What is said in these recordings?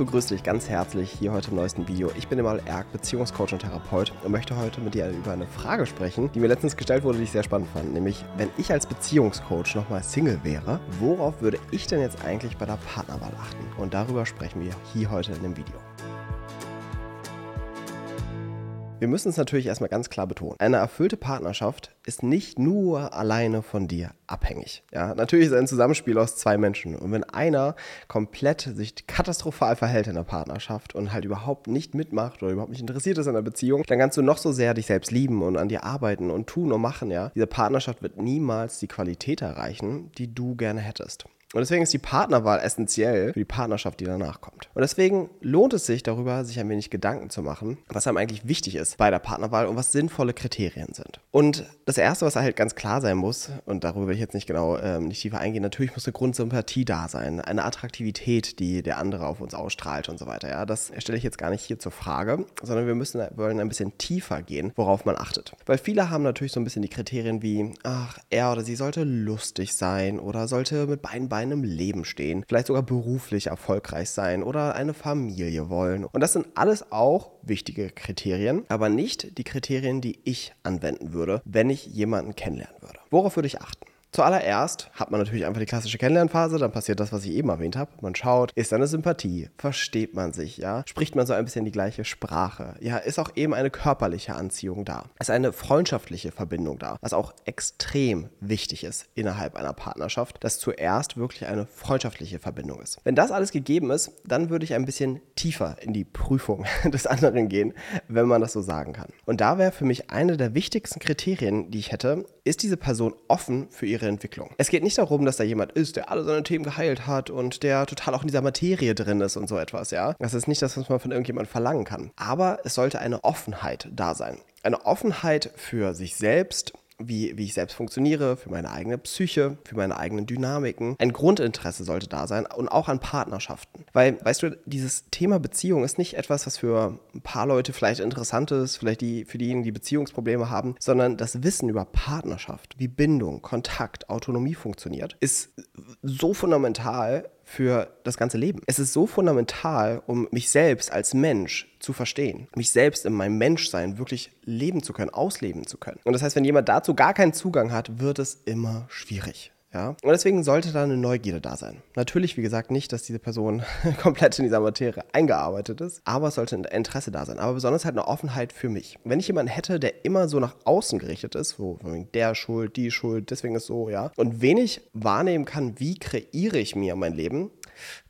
begrüße dich ganz herzlich hier heute im neuesten Video. Ich bin Emal Erk, Beziehungscoach und Therapeut und möchte heute mit dir über eine Frage sprechen, die mir letztens gestellt wurde, die ich sehr spannend fand. Nämlich, wenn ich als Beziehungscoach nochmal Single wäre, worauf würde ich denn jetzt eigentlich bei der Partnerwahl achten? Und darüber sprechen wir hier heute in dem Video. Wir müssen es natürlich erstmal ganz klar betonen. Eine erfüllte Partnerschaft ist nicht nur alleine von dir abhängig. Ja, natürlich ist ein Zusammenspiel aus zwei Menschen. Und wenn einer komplett sich katastrophal verhält in der Partnerschaft und halt überhaupt nicht mitmacht oder überhaupt nicht interessiert ist an der Beziehung, dann kannst du noch so sehr dich selbst lieben und an dir arbeiten und tun und machen, ja. Diese Partnerschaft wird niemals die Qualität erreichen, die du gerne hättest. Und deswegen ist die Partnerwahl essentiell für die Partnerschaft, die danach kommt. Und deswegen lohnt es sich darüber, sich ein wenig Gedanken zu machen, was einem eigentlich wichtig ist bei der Partnerwahl und was sinnvolle Kriterien sind. Und das Erste, was halt ganz klar sein muss, und darüber will ich jetzt nicht genau ähm, nicht tiefer eingehen, natürlich muss eine Grundsympathie da sein, eine Attraktivität, die der andere auf uns ausstrahlt und so weiter. Ja, das stelle ich jetzt gar nicht hier zur Frage, sondern wir müssen wollen ein bisschen tiefer gehen, worauf man achtet. Weil viele haben natürlich so ein bisschen die Kriterien wie, ach, er oder sie sollte lustig sein oder sollte mit beiden Beinen einem Leben stehen, vielleicht sogar beruflich erfolgreich sein oder eine Familie wollen. Und das sind alles auch wichtige Kriterien, aber nicht die Kriterien, die ich anwenden würde, wenn ich jemanden kennenlernen würde. Worauf würde ich achten? Zuallererst hat man natürlich einfach die klassische Kennenlernphase, dann passiert das, was ich eben erwähnt habe. Man schaut, ist da eine Sympathie, versteht man sich, ja, spricht man so ein bisschen die gleiche Sprache, ja, ist auch eben eine körperliche Anziehung da, ist eine freundschaftliche Verbindung da, was auch extrem wichtig ist innerhalb einer Partnerschaft, dass zuerst wirklich eine freundschaftliche Verbindung ist. Wenn das alles gegeben ist, dann würde ich ein bisschen tiefer in die Prüfung des anderen gehen, wenn man das so sagen kann. Und da wäre für mich eine der wichtigsten Kriterien, die ich hätte, ist diese Person offen für ihre Entwicklung. Es geht nicht darum, dass da jemand ist, der alle seine Themen geheilt hat und der total auch in dieser Materie drin ist und so etwas, ja. Das ist nicht das, was man von irgendjemandem verlangen kann. Aber es sollte eine Offenheit da sein. Eine Offenheit für sich selbst, wie, wie ich selbst funktioniere, für meine eigene Psyche, für meine eigenen Dynamiken. Ein Grundinteresse sollte da sein und auch an Partnerschaften. Weil, weißt du, dieses Thema Beziehung ist nicht etwas, was für ein paar Leute vielleicht interessant ist, vielleicht die, für diejenigen, die Beziehungsprobleme haben, sondern das Wissen über Partnerschaft, wie Bindung, Kontakt, Autonomie funktioniert, ist so fundamental für das ganze Leben. Es ist so fundamental, um mich selbst als Mensch zu verstehen, mich selbst in meinem Menschsein wirklich leben zu können, ausleben zu können. Und das heißt, wenn jemand dazu gar keinen Zugang hat, wird es immer schwierig. Ja? Und deswegen sollte da eine Neugierde da sein. Natürlich, wie gesagt, nicht, dass diese Person komplett in dieser Materie eingearbeitet ist, aber es sollte ein Interesse da sein. Aber besonders halt eine Offenheit für mich. Wenn ich jemanden hätte, der immer so nach außen gerichtet ist, wo der Schuld, die Schuld, deswegen ist so, ja, und wenig wahrnehmen kann, wie kreiere ich mir mein Leben,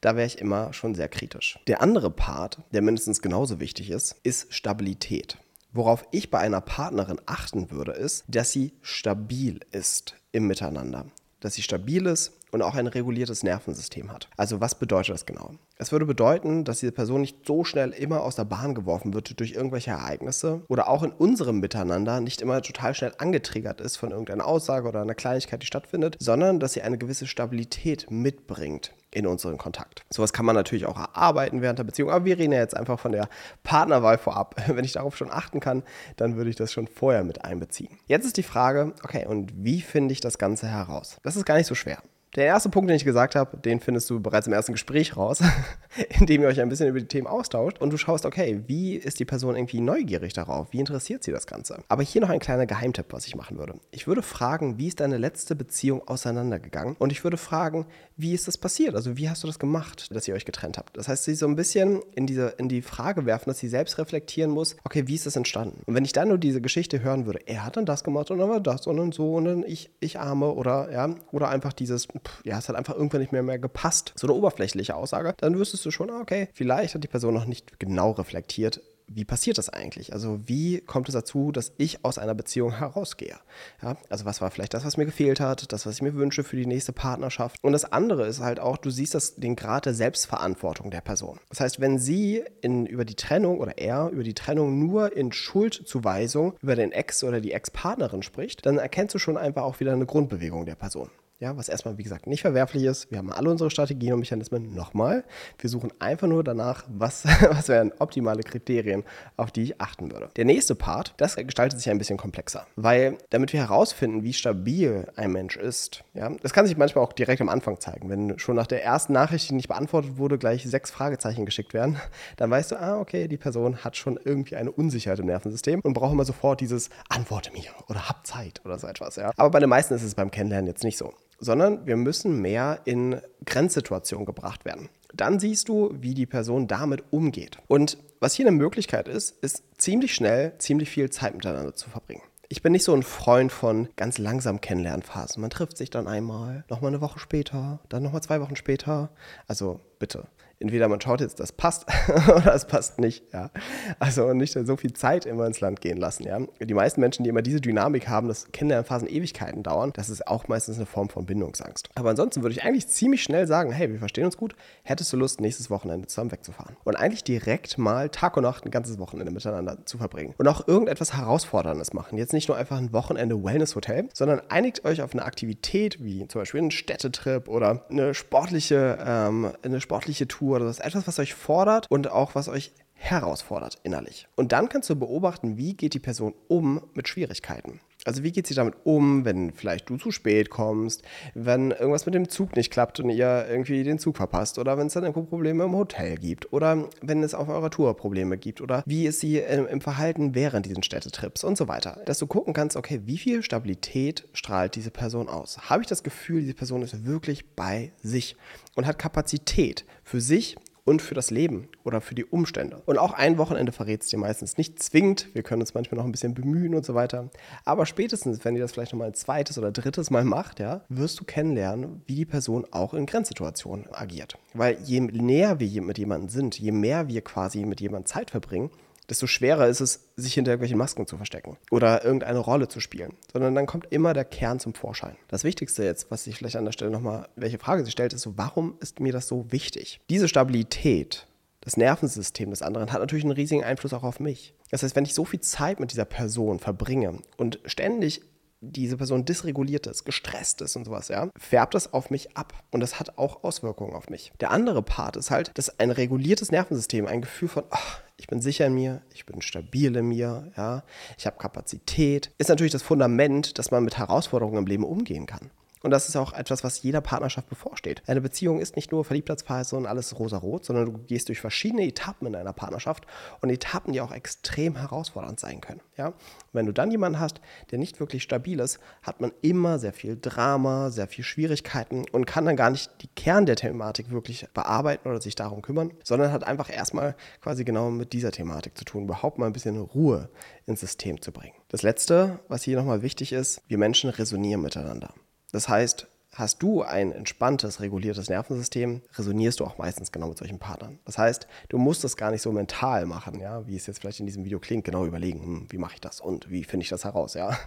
da wäre ich immer schon sehr kritisch. Der andere Part, der mindestens genauso wichtig ist, ist Stabilität. Worauf ich bei einer Partnerin achten würde, ist, dass sie stabil ist im Miteinander dass sie stabil ist und auch ein reguliertes Nervensystem hat. Also was bedeutet das genau? Es würde bedeuten, dass diese Person nicht so schnell immer aus der Bahn geworfen wird durch irgendwelche Ereignisse oder auch in unserem Miteinander nicht immer total schnell angetriggert ist von irgendeiner Aussage oder einer Kleinigkeit, die stattfindet, sondern dass sie eine gewisse Stabilität mitbringt in unseren Kontakt. Sowas kann man natürlich auch erarbeiten während der Beziehung, aber wir reden ja jetzt einfach von der Partnerwahl vorab. Wenn ich darauf schon achten kann, dann würde ich das schon vorher mit einbeziehen. Jetzt ist die Frage, okay, und wie finde ich das Ganze heraus? Das ist gar nicht so schwer. Der erste Punkt, den ich gesagt habe, den findest du bereits im ersten Gespräch raus, indem ihr euch ein bisschen über die Themen austauscht und du schaust, okay, wie ist die Person irgendwie neugierig darauf? Wie interessiert sie das Ganze? Aber hier noch ein kleiner Geheimtipp, was ich machen würde. Ich würde fragen, wie ist deine letzte Beziehung auseinandergegangen? Und ich würde fragen, wie ist das passiert? Also, wie hast du das gemacht, dass ihr euch getrennt habt? Das heißt, sie so ein bisschen in, diese, in die Frage werfen, dass sie selbst reflektieren muss, okay, wie ist das entstanden? Und wenn ich dann nur diese Geschichte hören würde, er hat dann das gemacht und dann war das und dann so und dann ich, ich arme oder ja, oder einfach dieses, ja, es hat einfach irgendwann nicht mehr, mehr gepasst. So eine oberflächliche Aussage, dann wüsstest du schon, ah, okay, vielleicht hat die Person noch nicht genau reflektiert, wie passiert das eigentlich? Also wie kommt es dazu, dass ich aus einer Beziehung herausgehe? Ja, also was war vielleicht das, was mir gefehlt hat, das, was ich mir wünsche für die nächste Partnerschaft? Und das andere ist halt auch, du siehst das, den Grad der Selbstverantwortung der Person. Das heißt, wenn sie in, über die Trennung oder er über die Trennung nur in Schuldzuweisung über den Ex oder die Ex-Partnerin spricht, dann erkennst du schon einfach auch wieder eine Grundbewegung der Person. Ja, was erstmal, wie gesagt, nicht verwerflich ist. Wir haben alle unsere Strategien und Mechanismen. Nochmal, wir suchen einfach nur danach, was, was wären optimale Kriterien, auf die ich achten würde. Der nächste Part, das gestaltet sich ein bisschen komplexer, weil damit wir herausfinden, wie stabil ein Mensch ist, ja, das kann sich manchmal auch direkt am Anfang zeigen. Wenn schon nach der ersten Nachricht, die nicht beantwortet wurde, gleich sechs Fragezeichen geschickt werden, dann weißt du, ah, okay, die Person hat schon irgendwie eine Unsicherheit im Nervensystem und braucht immer sofort dieses Antworte mir oder hab Zeit oder so etwas. Ja. Aber bei den meisten ist es beim Kennenlernen jetzt nicht so sondern wir müssen mehr in Grenzsituationen gebracht werden. Dann siehst du, wie die Person damit umgeht. Und was hier eine Möglichkeit ist, ist ziemlich schnell, ziemlich viel Zeit miteinander zu verbringen. Ich bin nicht so ein Freund von ganz langsam Kennenlernphasen. Man trifft sich dann einmal, nochmal eine Woche später, dann nochmal zwei Wochen später. Also bitte, entweder man schaut jetzt, das passt oder es passt nicht. Ja. Also nicht so viel Zeit immer ins Land gehen lassen. Ja. Die meisten Menschen, die immer diese Dynamik haben, dass Kennenlernphasen Ewigkeiten dauern, das ist auch meistens eine Form von Bindungsangst. Aber ansonsten würde ich eigentlich ziemlich schnell sagen, hey, wir verstehen uns gut, hättest du Lust, nächstes Wochenende zusammen wegzufahren? Und eigentlich direkt mal Tag und Nacht ein ganzes Wochenende miteinander zu verbringen. Und auch irgendetwas Herausforderndes machen. Jetzt nicht nur einfach ein Wochenende Wellness-Hotel, sondern einigt euch auf eine Aktivität wie zum Beispiel einen Städtetrip oder eine sportliche, ähm, eine sportliche Tour Tour oder das ist etwas, was euch fordert und auch was euch herausfordert innerlich. Und dann kannst du beobachten, wie geht die Person um mit Schwierigkeiten. Also wie geht sie damit um, wenn vielleicht du zu spät kommst, wenn irgendwas mit dem Zug nicht klappt und ihr irgendwie den Zug verpasst oder wenn es dann irgendwo Probleme im Hotel gibt oder wenn es auf eurer Tour Probleme gibt oder wie ist sie im Verhalten während diesen Städtetrips und so weiter. Dass du gucken kannst, okay, wie viel Stabilität strahlt diese Person aus? Habe ich das Gefühl, diese Person ist wirklich bei sich und hat Kapazität für sich und für das Leben oder für die Umstände. Und auch ein Wochenende verrät es dir meistens nicht zwingend. Wir können uns manchmal noch ein bisschen bemühen und so weiter. Aber spätestens, wenn ihr das vielleicht nochmal ein zweites oder drittes Mal macht, ja, wirst du kennenlernen, wie die Person auch in Grenzsituationen agiert. Weil je näher wir mit jemandem sind, je mehr wir quasi mit jemandem Zeit verbringen, desto schwerer ist es, sich hinter irgendwelchen Masken zu verstecken oder irgendeine Rolle zu spielen, sondern dann kommt immer der Kern zum Vorschein. Das Wichtigste jetzt, was sich vielleicht an der Stelle nochmal, welche Frage sich stellt, ist so, warum ist mir das so wichtig? Diese Stabilität, das Nervensystem des anderen hat natürlich einen riesigen Einfluss auch auf mich. Das heißt, wenn ich so viel Zeit mit dieser Person verbringe und ständig diese Person dysreguliert ist, gestresst ist und sowas, ja, färbt das auf mich ab und das hat auch Auswirkungen auf mich. Der andere Part ist halt, dass ein reguliertes Nervensystem, ein Gefühl von, ach, ich bin sicher in mir, ich bin stabil in mir, ja, ich habe Kapazität, ist natürlich das Fundament, dass man mit Herausforderungen im Leben umgehen kann. Und das ist auch etwas, was jeder Partnerschaft bevorsteht. Eine Beziehung ist nicht nur Verliebtheitsphase und alles rosa-rot, sondern du gehst durch verschiedene Etappen in einer Partnerschaft und Etappen, die auch extrem herausfordernd sein können. Ja? wenn du dann jemanden hast, der nicht wirklich stabil ist, hat man immer sehr viel Drama, sehr viel Schwierigkeiten und kann dann gar nicht die Kern der Thematik wirklich bearbeiten oder sich darum kümmern, sondern hat einfach erstmal quasi genau mit dieser Thematik zu tun, überhaupt mal ein bisschen Ruhe ins System zu bringen. Das Letzte, was hier nochmal wichtig ist, wir Menschen resonieren miteinander. Das heißt, hast du ein entspanntes, reguliertes Nervensystem, resonierst du auch meistens genau mit solchen Partnern. Das heißt, du musst das gar nicht so mental machen, ja, wie es jetzt vielleicht in diesem Video klingt, genau überlegen, hm, wie mache ich das und wie finde ich das heraus, ja.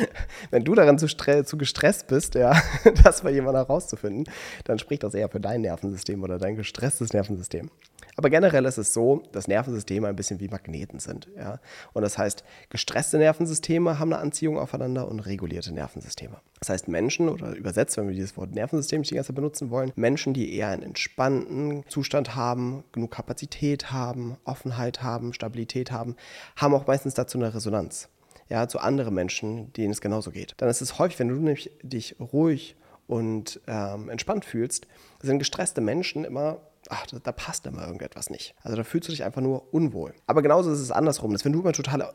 Wenn du daran zu, zu gestresst bist, ja, das bei jemandem herauszufinden, dann spricht das eher für dein Nervensystem oder dein gestresstes Nervensystem. Aber generell ist es so, dass Nervensysteme ein bisschen wie Magneten sind. Ja? Und das heißt, gestresste Nervensysteme haben eine Anziehung aufeinander und regulierte Nervensysteme. Das heißt, Menschen, oder übersetzt, wenn wir dieses Wort Nervensystem nicht die ganze Zeit benutzen wollen, Menschen, die eher einen entspannten Zustand haben, genug Kapazität haben, Offenheit haben, Stabilität haben, haben auch meistens dazu eine Resonanz. Ja, zu anderen Menschen, denen es genauso geht. Dann ist es häufig, wenn du nämlich dich ruhig und ähm, entspannt fühlst, sind gestresste Menschen immer ach, da, da, passt immer irgendetwas nicht. Also da fühlst du dich einfach nur unwohl. Aber genauso ist es andersrum, dass wenn du immer total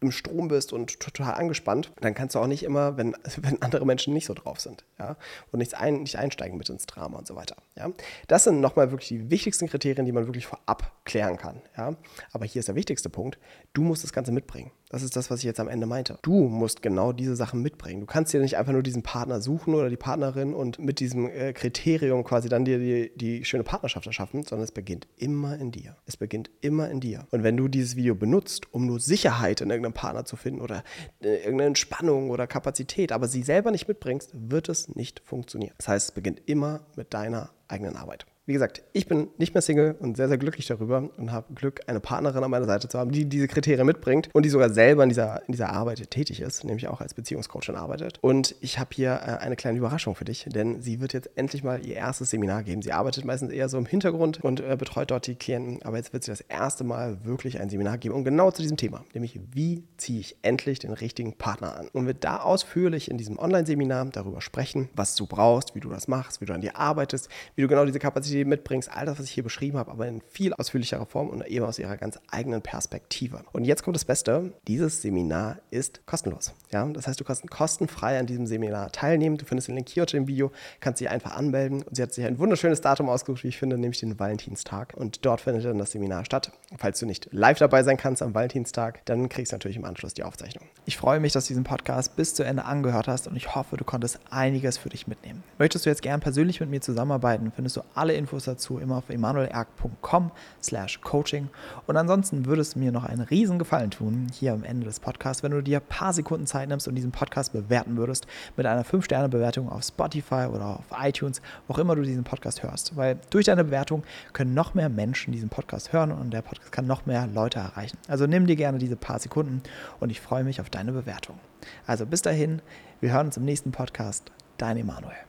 im, Strom bist und total angespannt, dann kannst du auch nicht immer, wenn, wenn andere Menschen nicht so drauf sind, ja, und nicht, ein, nicht einsteigen mit ins Drama und so weiter, ja. Das sind nochmal wirklich die wichtigsten Kriterien, die man wirklich vorab klären kann, ja. Aber hier ist der wichtigste Punkt, du musst das Ganze mitbringen. Das ist das, was ich jetzt am Ende meinte. Du musst genau diese Sachen mitbringen. Du kannst dir nicht einfach nur diesen Partner suchen oder die Partnerin und mit diesem äh, Kriterium quasi dann dir die, die schöne Partnerschaft erschaffen, sondern es beginnt immer in dir. Es beginnt immer in dir. Und wenn du dieses Video benutzt, um nur Sicherheit in irgendeinem Partner zu finden oder äh, irgendeine Entspannung oder Kapazität, aber sie selber nicht mitbringst, wird es nicht funktionieren. Das heißt, es beginnt immer mit deiner eigenen Arbeit. Wie gesagt, ich bin nicht mehr Single und sehr, sehr glücklich darüber und habe Glück, eine Partnerin an meiner Seite zu haben, die diese Kriterien mitbringt und die sogar selber in dieser, in dieser Arbeit tätig ist, nämlich auch als Beziehungscoachin arbeitet. Und ich habe hier äh, eine kleine Überraschung für dich, denn sie wird jetzt endlich mal ihr erstes Seminar geben. Sie arbeitet meistens eher so im Hintergrund und äh, betreut dort die Klienten, aber jetzt wird sie das erste Mal wirklich ein Seminar geben und genau zu diesem Thema, nämlich wie ziehe ich endlich den richtigen Partner an. Und wird da ausführlich in diesem Online-Seminar darüber sprechen, was du brauchst, wie du das machst, wie du an dir arbeitest, wie du genau diese Kapazität mitbringst, all das, was ich hier beschrieben habe, aber in viel ausführlicherer Form und eben aus ihrer ganz eigenen Perspektive. Und jetzt kommt das Beste, dieses Seminar ist kostenlos. Ja? Das heißt, du kannst kostenfrei an diesem Seminar teilnehmen. Du findest den Link hier unter dem Video, kannst dich einfach anmelden. Und sie hat sich ein wunderschönes Datum ausgesucht, wie ich finde, nämlich den Valentinstag. Und dort findet dann das Seminar statt. Falls du nicht live dabei sein kannst am Valentinstag, dann kriegst du natürlich im Anschluss die Aufzeichnung. Ich freue mich, dass du diesen Podcast bis zu Ende angehört hast und ich hoffe, du konntest einiges für dich mitnehmen. Möchtest du jetzt gern persönlich mit mir zusammenarbeiten, findest du alle Infos dazu immer auf emanuelerg.com slash coaching. Und ansonsten würde es mir noch einen riesen Gefallen tun, hier am Ende des Podcasts, wenn du dir ein paar Sekunden Zeit nimmst und diesen Podcast bewerten würdest mit einer 5-Sterne-Bewertung auf Spotify oder auf iTunes, wo auch immer du diesen Podcast hörst. Weil durch deine Bewertung können noch mehr Menschen diesen Podcast hören und der Podcast kann noch mehr Leute erreichen. Also nimm dir gerne diese paar Sekunden und ich freue mich auf deine Bewertung. Also bis dahin, wir hören uns im nächsten Podcast. Dein Emanuel.